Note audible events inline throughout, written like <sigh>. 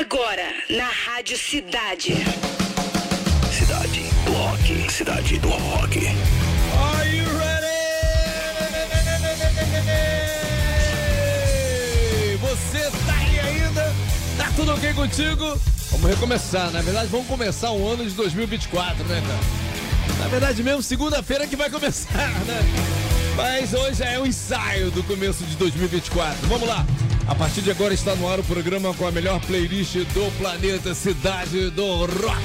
Agora, na Rádio Cidade. Cidade do Rock. Cidade do Rock. Are you ready? Você tá aí ainda? Tá tudo ok contigo? Vamos recomeçar, na verdade vamos começar o ano de 2024, né, cara? Na verdade mesmo, segunda-feira que vai começar, né? Mas hoje é o ensaio do começo de 2024. Vamos lá! A partir de agora está no ar o programa com a melhor playlist do planeta Cidade do Rock.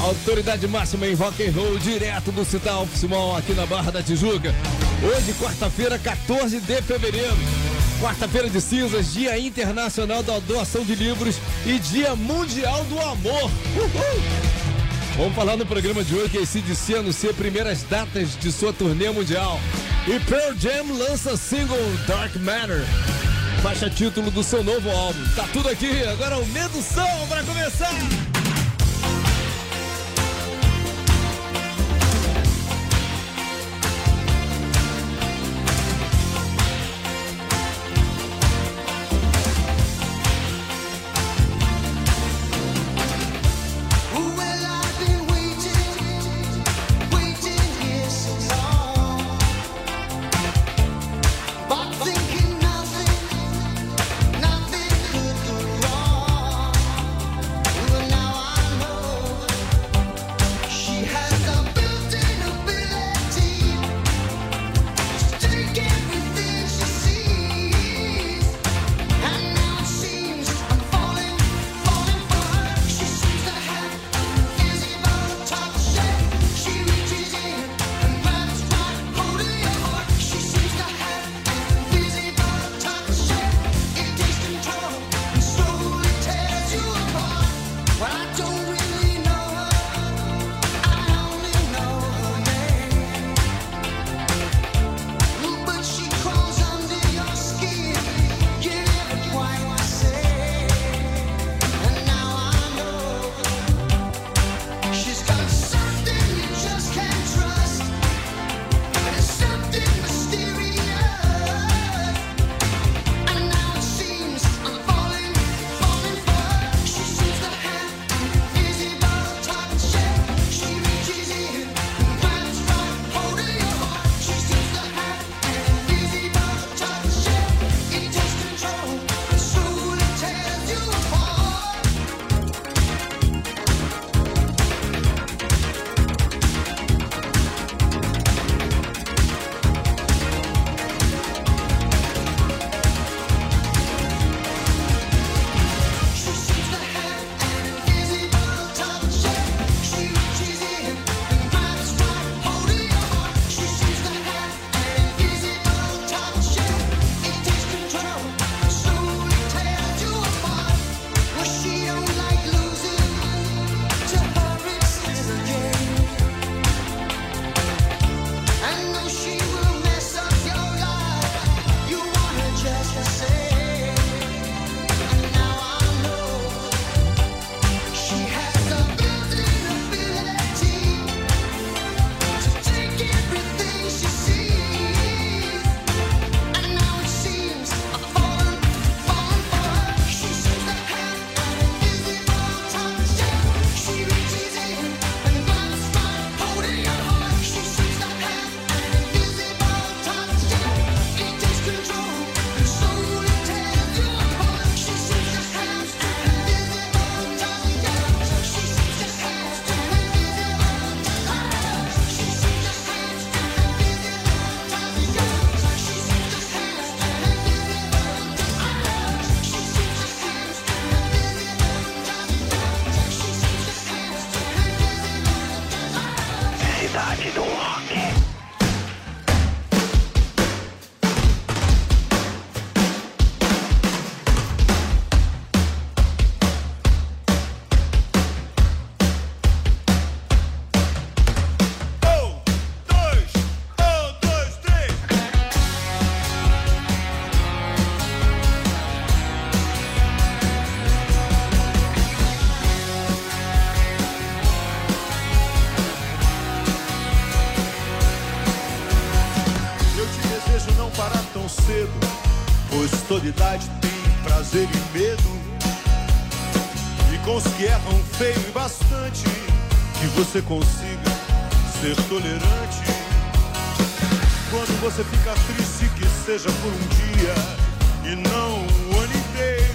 Autoridade máxima em rock and roll, direto do Cital Simão, aqui na Barra da Tijuca. Hoje, quarta-feira, 14 de fevereiro. Quarta-feira de cinzas, Dia Internacional da Doação de Livros e Dia Mundial do Amor. Uhul! Vamos falar no programa de hoje que a CDC anuncia primeiras datas de sua turnê mundial. E Pearl Jam lança single Dark Matter faixa título do seu novo álbum. Tá tudo aqui, agora aumenta o som pra começar! Você consiga ser tolerante. Quando você fica triste, que seja por um dia e não o ano inteiro.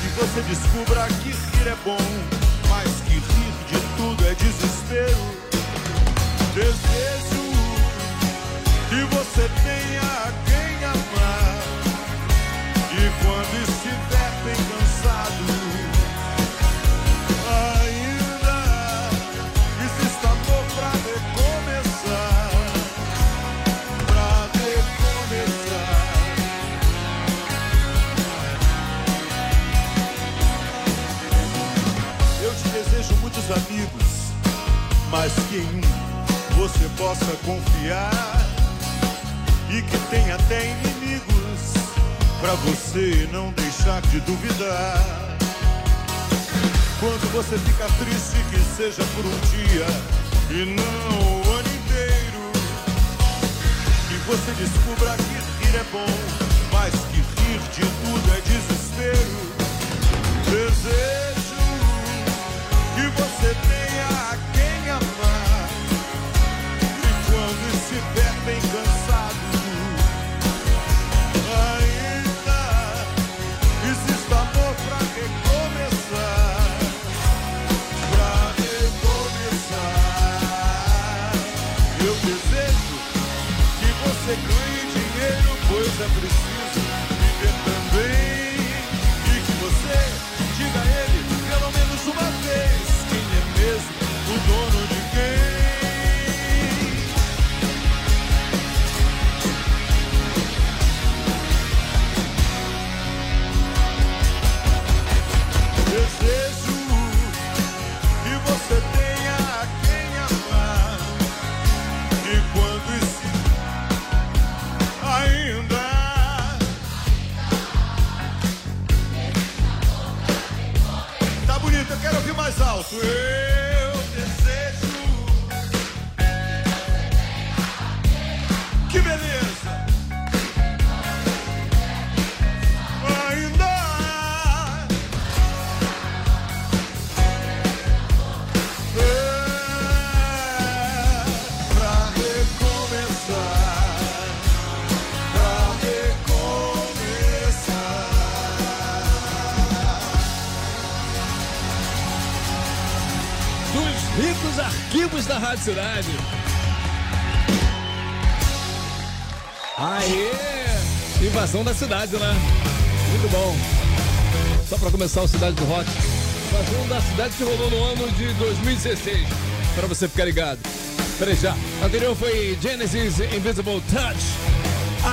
Que você descubra que rir é bom, mas que rir de tudo é desespero. Desejo que você tenha quem amar. E quando mas que em um você possa confiar e que tenha até inimigos pra você não deixar de duvidar. Quando você fica triste, que seja por um dia e não o ano inteiro. Que você descubra que rir é bom, mas que rir de tudo é desespero. Desejo ganhe dinheiro, pois é preciso Rádio Cidade. Aê! Invasão da cidade, né? Muito bom. Só pra começar o Cidade do Rock. Invasão da cidade que rolou no ano de 2016. Pra você ficar ligado. Peraí já. Anterior foi Genesis Invisible Touch.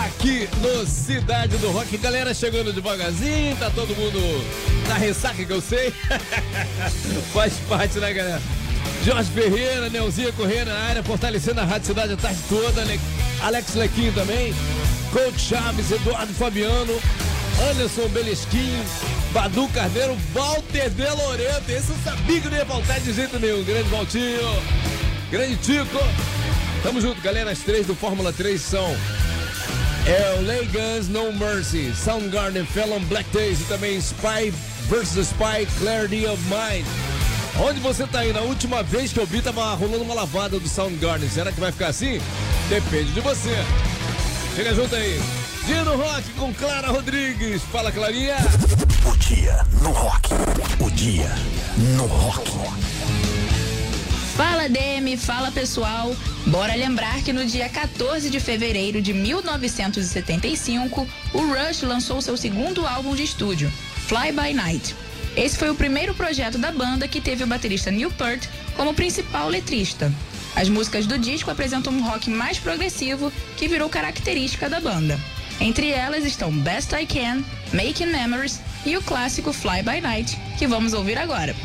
Aqui no Cidade do Rock. Galera chegando devagarzinho. Tá todo mundo na ressaca que eu sei. <laughs> Faz parte, né, galera? Jorge Ferreira, Neuzinha correndo na área, fortalecendo a Rádio Cidade a tarde toda. né? Alex Lequinho também. Coach Chaves, Eduardo Fabiano, Anderson Belesquim, Badu Carneiro, Walter De Loreto. Esse eu sabia que não ia faltar de jeito nenhum. Grande Valtinho, grande Tico. Tamo junto, galera. As três do Fórmula 3 são é o Lay Guns No Mercy, Soundgarden, Felon Black Days e também Spy vs Spy, Clarity of Mind. Onde você tá aí? Na última vez que eu vi, tava rolando uma lavada do Soundgarden. Será que vai ficar assim? Depende de você. Chega junto aí. Dia no Rock com Clara Rodrigues. Fala, Clarinha. O dia no rock. O dia no rock. Fala Demi, fala pessoal. Bora lembrar que no dia 14 de fevereiro de 1975, o Rush lançou seu segundo álbum de estúdio, Fly By Night. Esse foi o primeiro projeto da banda que teve o baterista Neil Peart como principal letrista. As músicas do disco apresentam um rock mais progressivo que virou característica da banda. Entre elas estão Best I Can, Making Memories e o clássico Fly By Night, que vamos ouvir agora.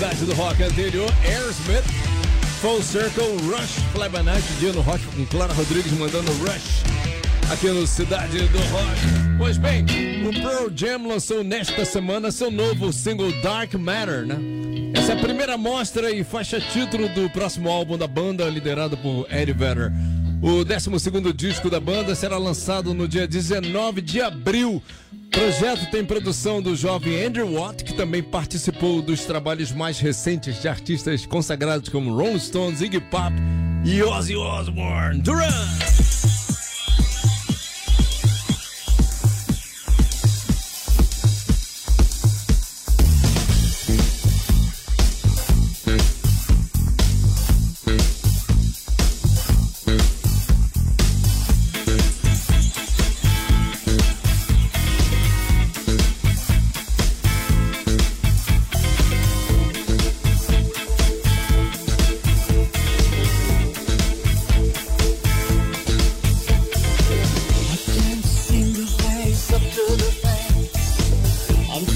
Aqui no Cidade do Rock anterior, Aerosmith, Full Circle, Rush, Fly by Night, dia no Rock com Clara Rodrigues mandando Rush. Aqui no Cidade do Rock. Pois bem, o Pearl Jam lançou nesta semana seu novo single Dark Matter, né? Essa é a primeira mostra e faixa título do próximo álbum da banda, liderado por Eddie Vedder. O 12 disco da banda será lançado no dia 19 de abril. Projeto tem produção do jovem Andrew Watt, que também participou dos trabalhos mais recentes de artistas consagrados como Rolling Stones, Iggy Pop e Ozzy Osbourne. Duran!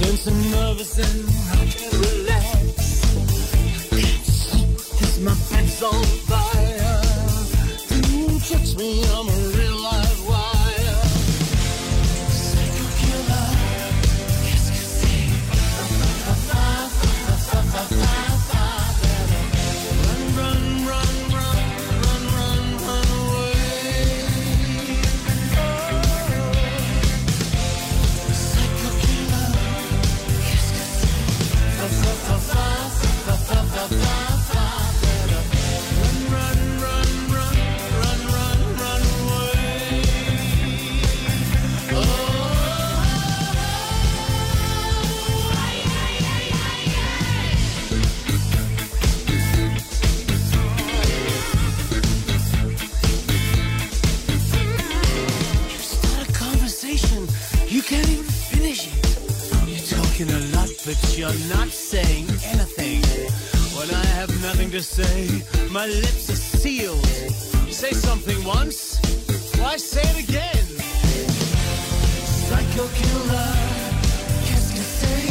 I'm nervous and I can't relax. Can't sleep 'cause my back's on fire. Touch me, I'm a real but you're not saying anything. When I have nothing to say, my lips are sealed. You Say something once, why say it again? Psycho killer, qu'est-ce que c'est?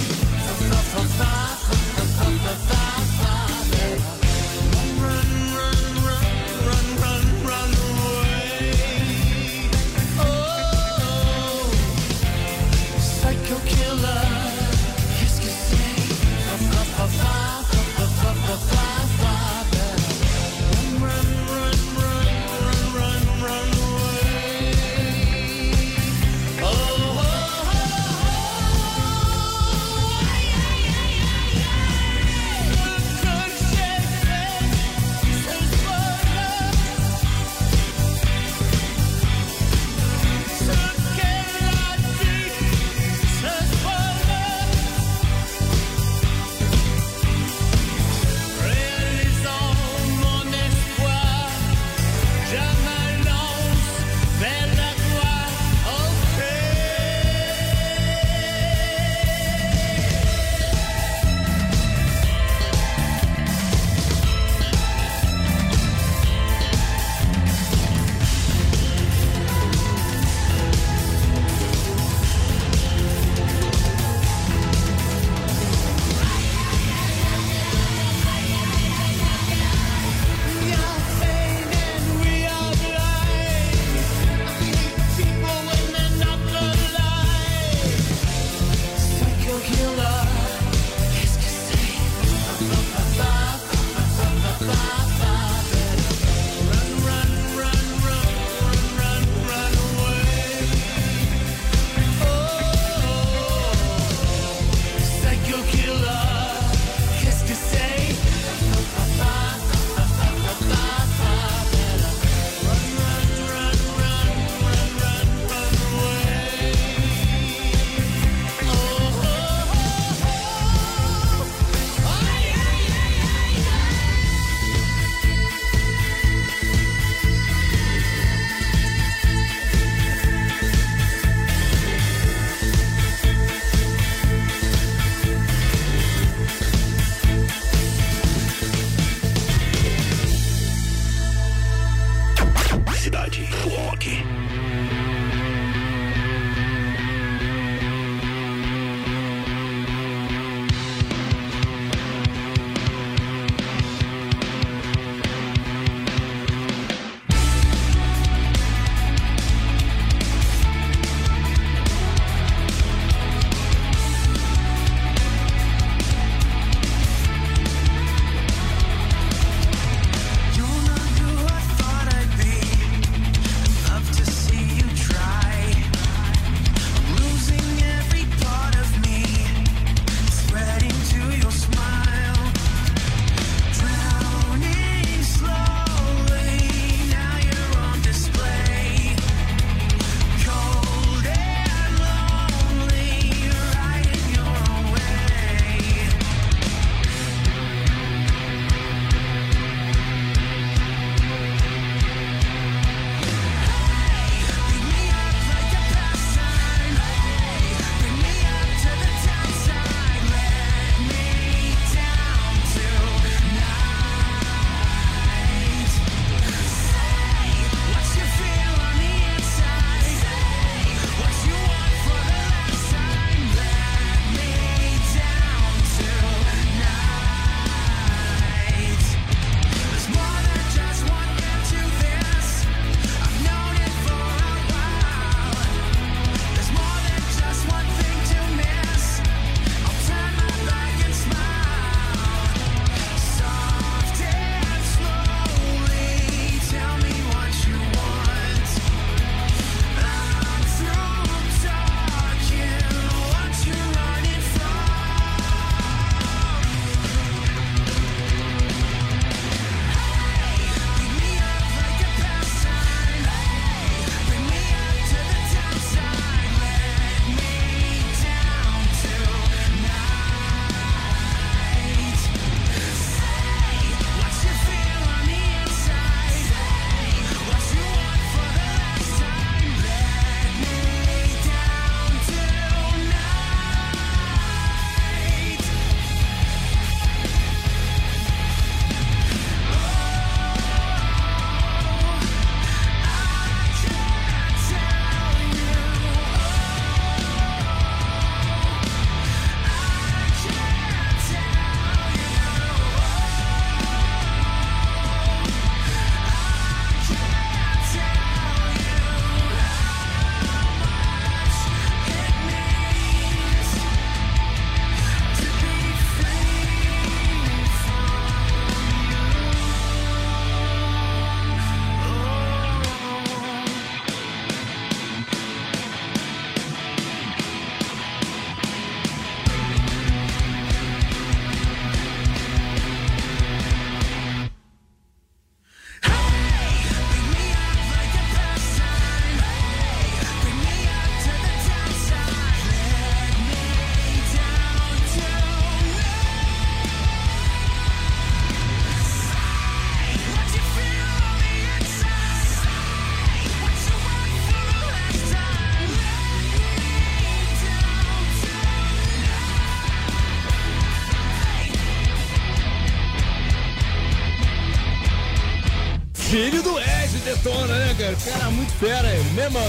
Né, cara? Cara, muito fera. Mesmo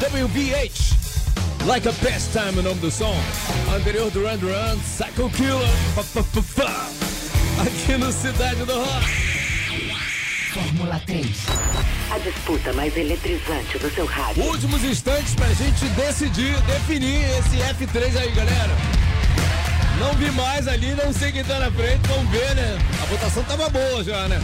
WBH. Like a Pastime, o nome do som. Anterior Duran Duran, Psycho Killer. Aqui no Cidade do Rock. Fórmula 3. A disputa mais eletrizante do seu rádio. Últimos instantes pra gente decidir, definir esse F3 aí, galera. Não vi mais ali, não sei quem tá na frente, vamos ver, né? A votação tava boa já, né?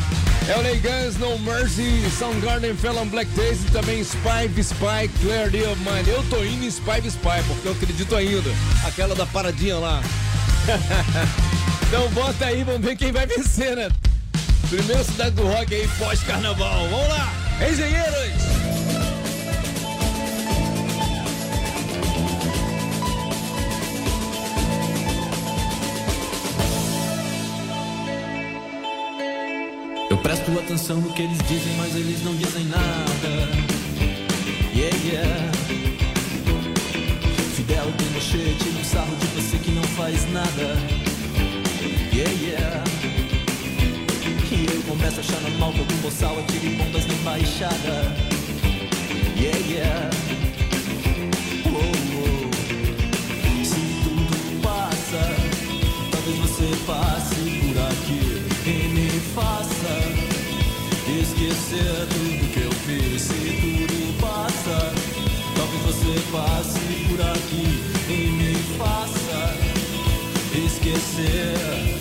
LA Guns, No Mercy, Soundgarden, Felon Black Taste e também Spy Spy, Clear Day of Mine. Eu tô indo em Spy Spy, porque eu acredito ainda. Aquela da paradinha lá. <laughs> então bota aí, vamos ver quem vai vencer, né? Primeira cidade do rock aí pós-carnaval. Vamos lá, engenheiros! Presto atenção no que eles dizem, mas eles não dizem nada. Yeah, yeah. Fidel Pinochet tira um sarro de você que não faz nada. Yeah, yeah. E eu começo a achar normal que algum boçal atire bombas na embaixada. Yeah, yeah. Oh, oh. Se tudo passa, talvez você passe esquecer tudo que eu fiz. Se tudo passa, talvez você passe por aqui e me faça esquecer.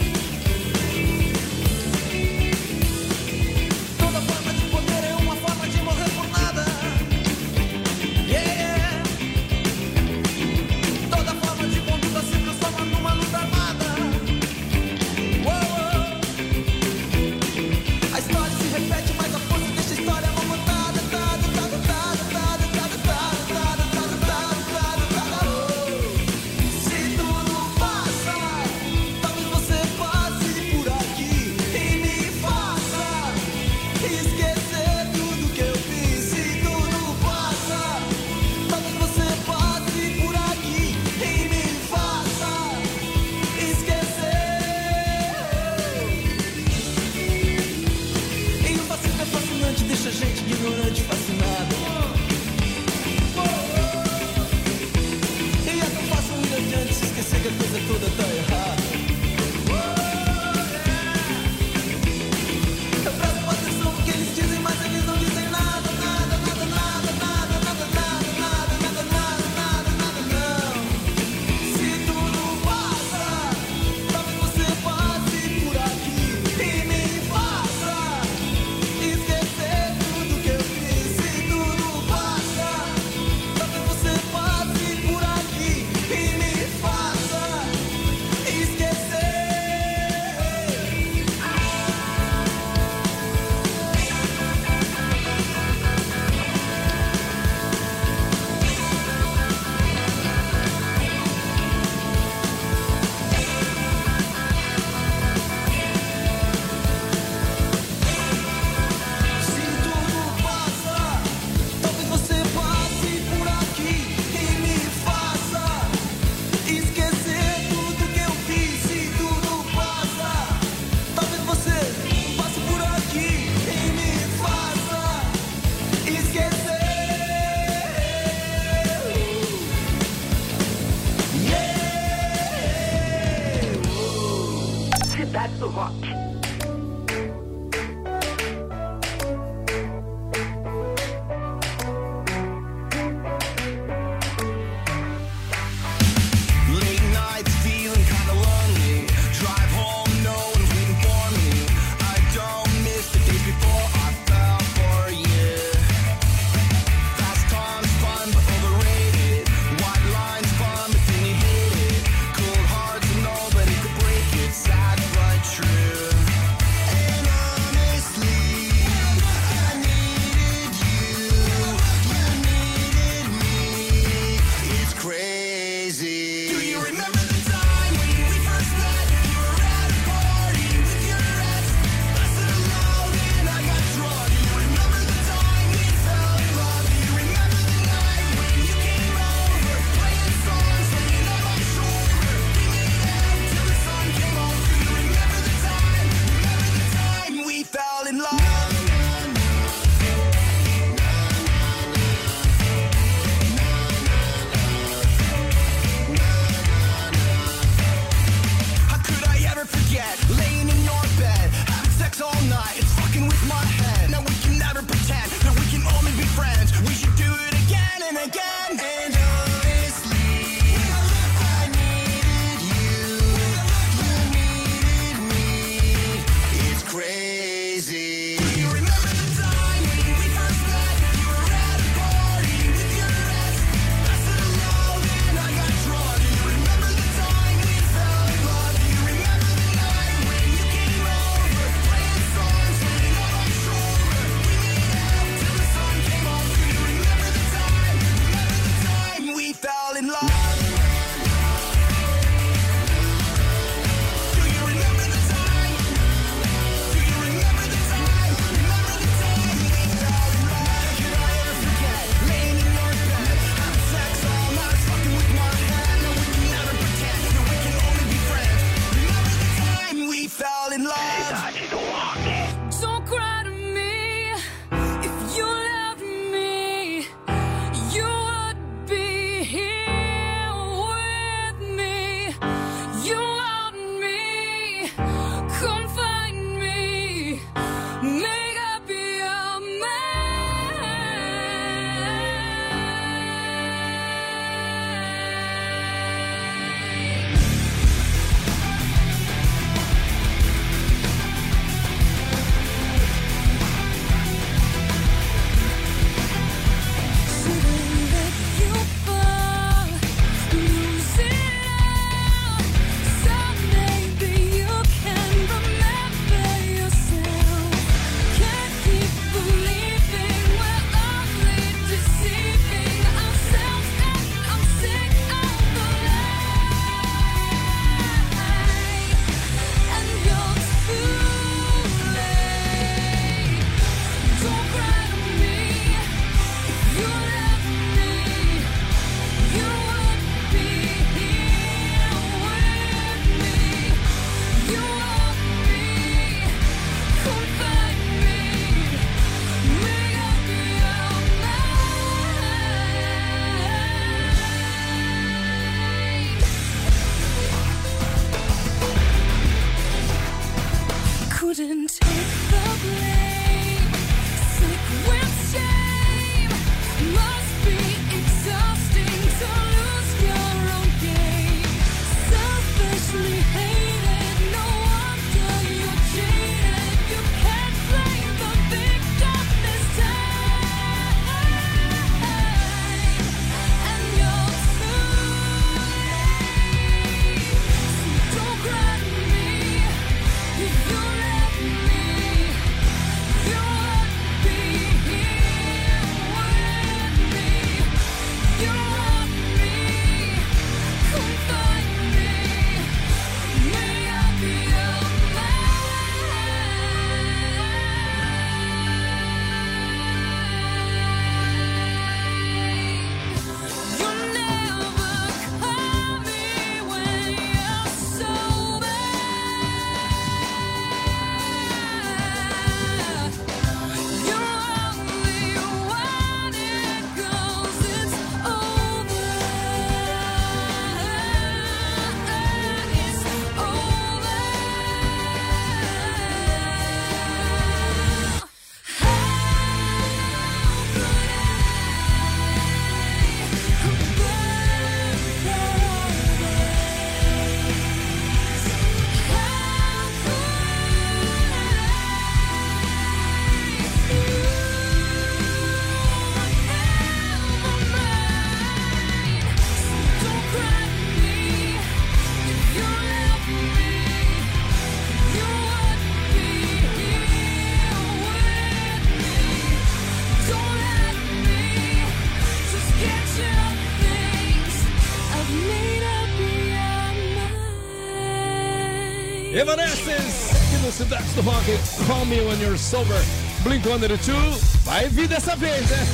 Cidade do Rock, Call Me When You're Sober, Blink-182, vai vir dessa vez, né?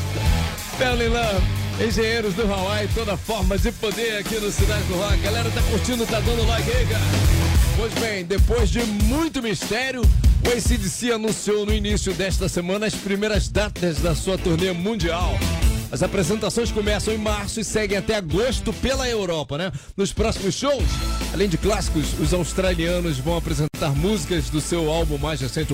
<laughs> Fell in Love, Engenheiros do Hawaii, toda forma de poder aqui no Cidade do Rock. Galera tá curtindo, tá dando like aí, cara. Pois bem, depois de muito mistério, o ACDC anunciou no início desta semana as primeiras datas da sua turnê mundial. As apresentações começam em março e seguem até agosto pela Europa, né? Nos próximos shows, além de clássicos, os australianos vão apresentar músicas do seu álbum mais recente,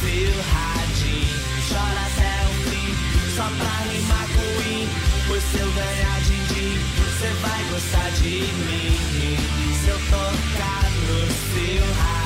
seu radinho. Chora selfie, só pra rimar com. Pois se eu ganhar din din, cê vai gostar de mim. Se eu tocar no seu radinho.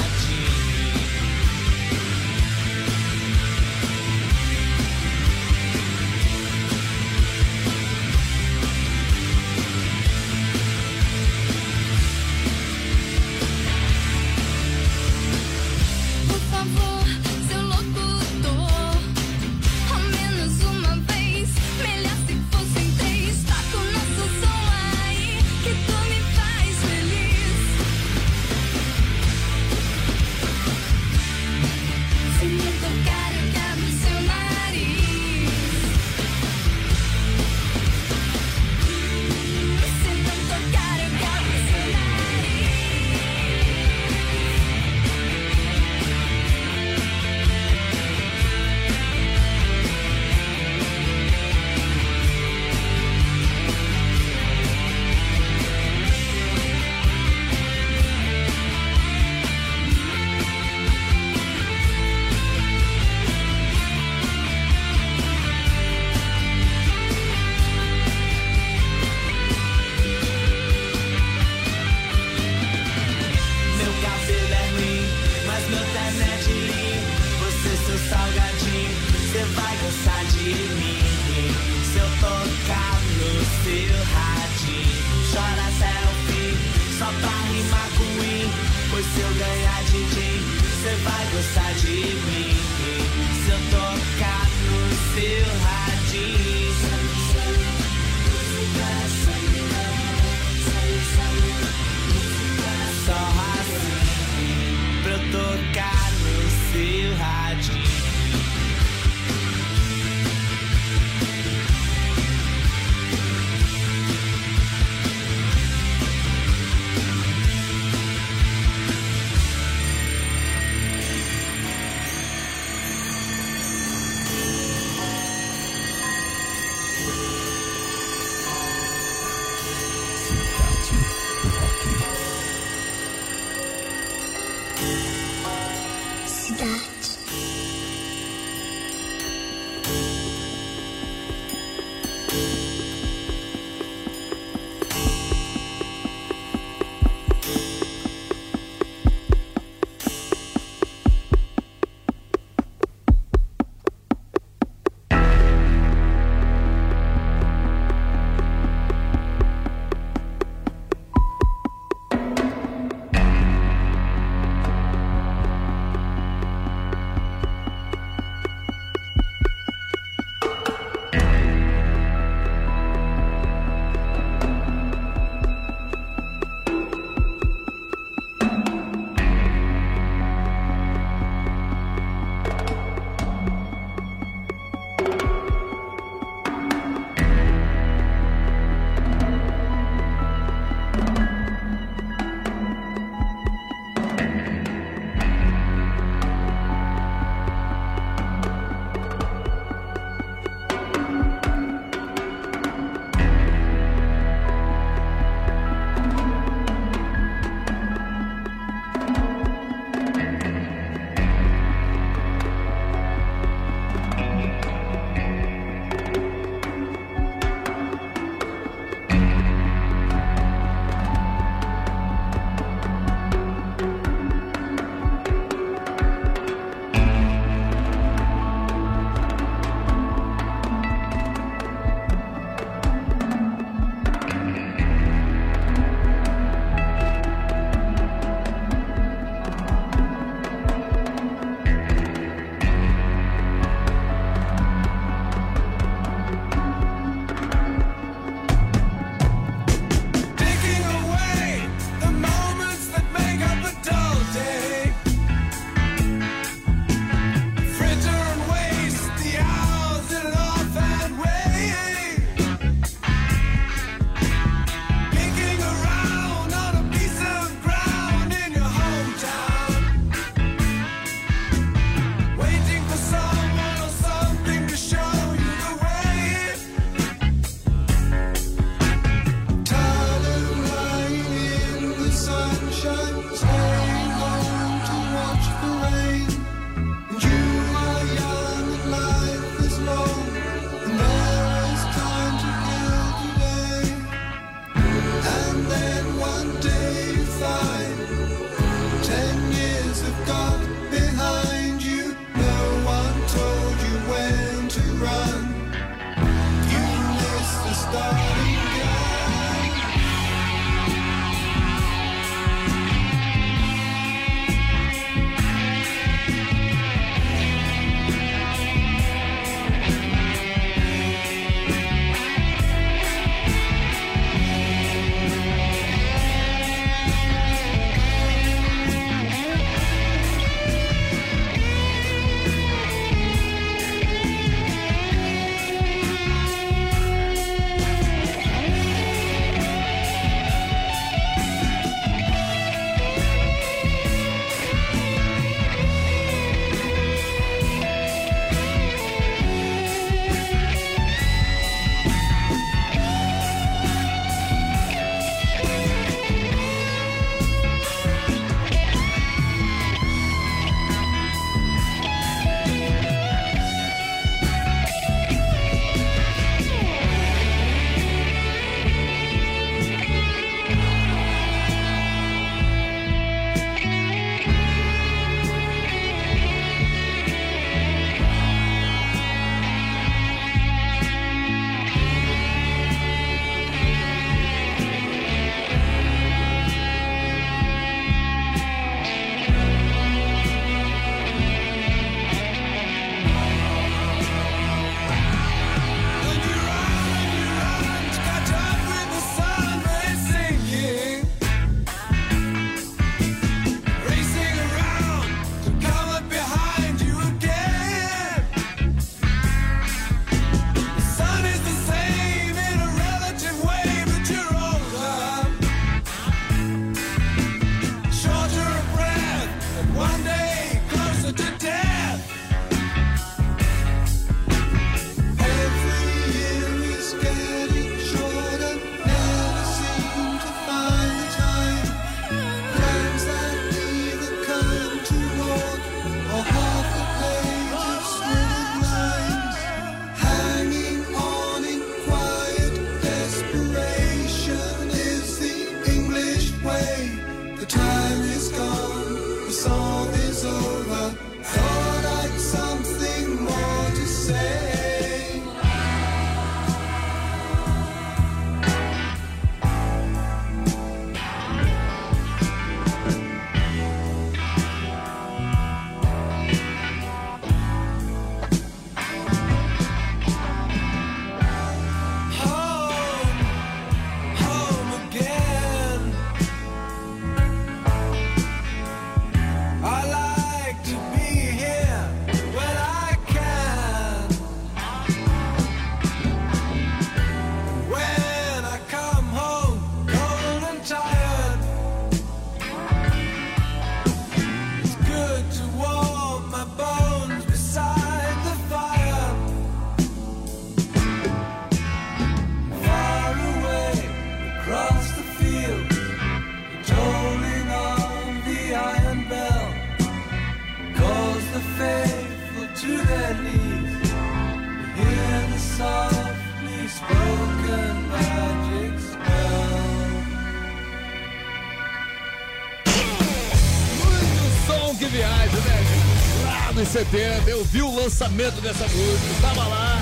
70, eu vi o lançamento dessa música, estava lá.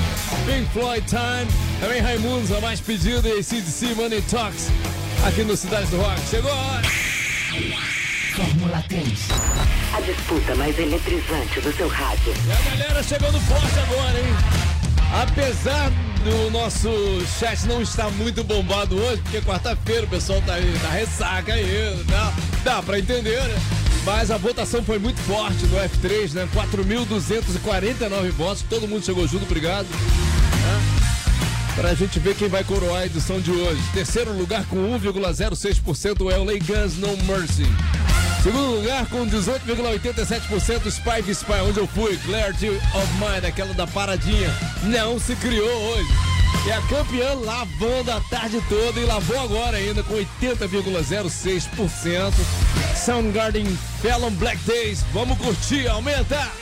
Pink Floyd Time, também Raimundos, a mais pedida, e CDC Money Talks, aqui no Cidade do Rock. Chegou a hora. Fórmula 3. A disputa mais eletrizante do seu rádio. E a galera chegando forte agora, hein? Apesar do nosso chat não estar muito bombado hoje, porque quarta-feira o pessoal tá aí, na ressaca aí, dá, dá pra entender, né? Mas a votação foi muito forte no F3, né? 4.249 votos, todo mundo chegou junto, obrigado. Né? Pra gente ver quem vai coroar a edição de hoje. Terceiro lugar com 1,06% é o LA Guns No Mercy. Segundo lugar com 18,87% Spike Spy, onde eu fui. Clarity of Mind, aquela da paradinha. Não se criou hoje. E a campeã lavando a tarde toda e lavou agora ainda com 80,06%. Soundgarden Fallon Black Days. Vamos curtir, aumenta!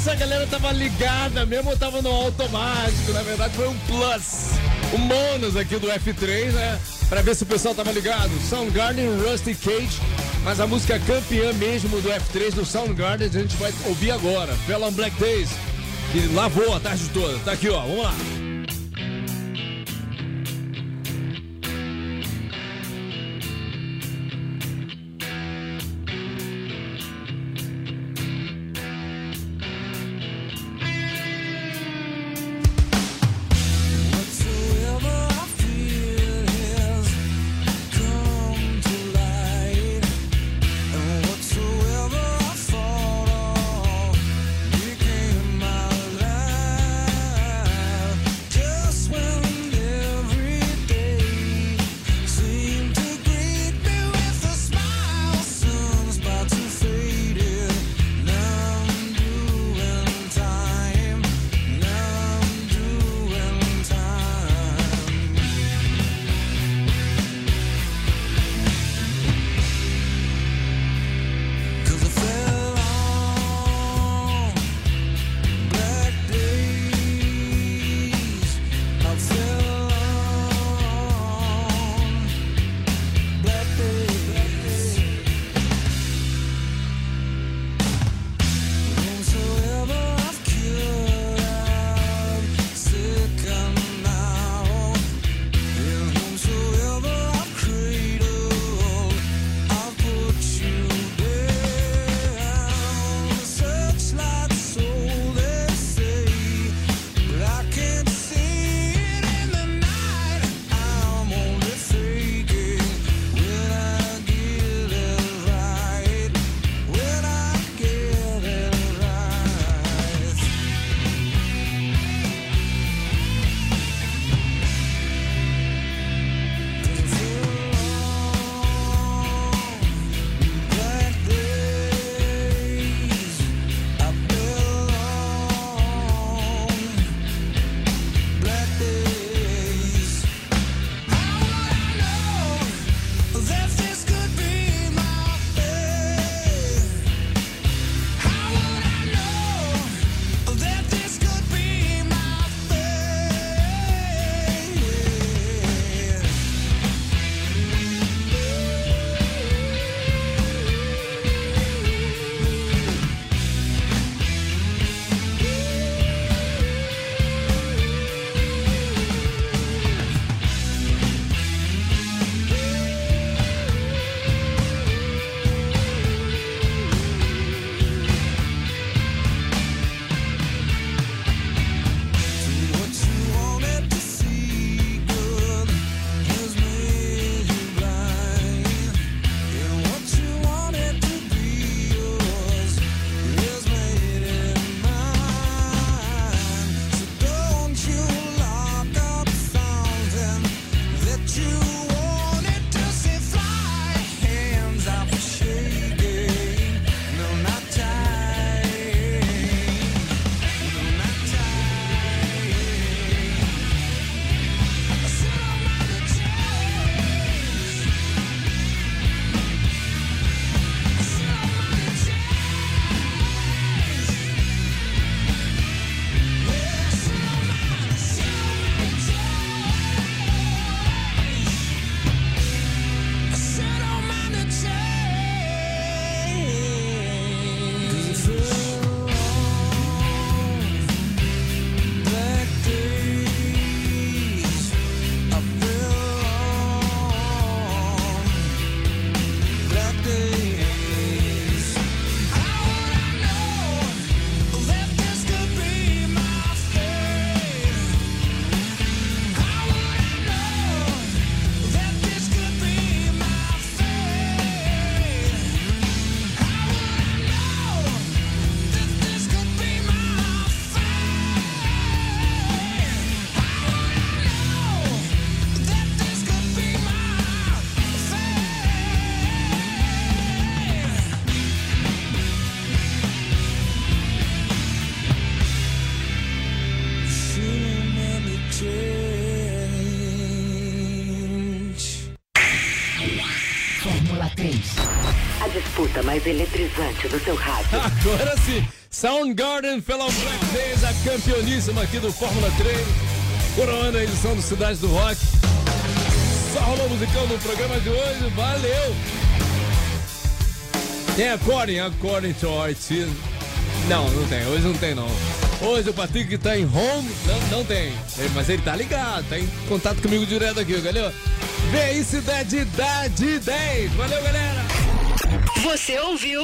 Se a galera tava ligada mesmo ou tava no automático. Na verdade, foi um plus. Um bônus aqui do F3, né? Pra ver se o pessoal tava ligado. Soundgarden, Rusty Cage. Mas a música campeã mesmo do F3 do Soundgarden a gente vai ouvir agora. Fell on Black Days. Que lavou a tarde toda. Tá aqui, ó. Vamos lá. Do seu rádio. <laughs> Agora sim, Soundgarden pela Black Days, a campeoníssima aqui do Fórmula 3, coroando a edição do Cidade do Rock. Só rolou musicão no programa de hoje, valeu! Tem According, According to Team. Não, não tem, hoje não tem não. Hoje o Patrick tá em home, não, não tem. Mas ele tá ligado, tá em contato comigo direto aqui, galera. Vem aí, Cidade da de 10. Valeu, galera! Você ouviu?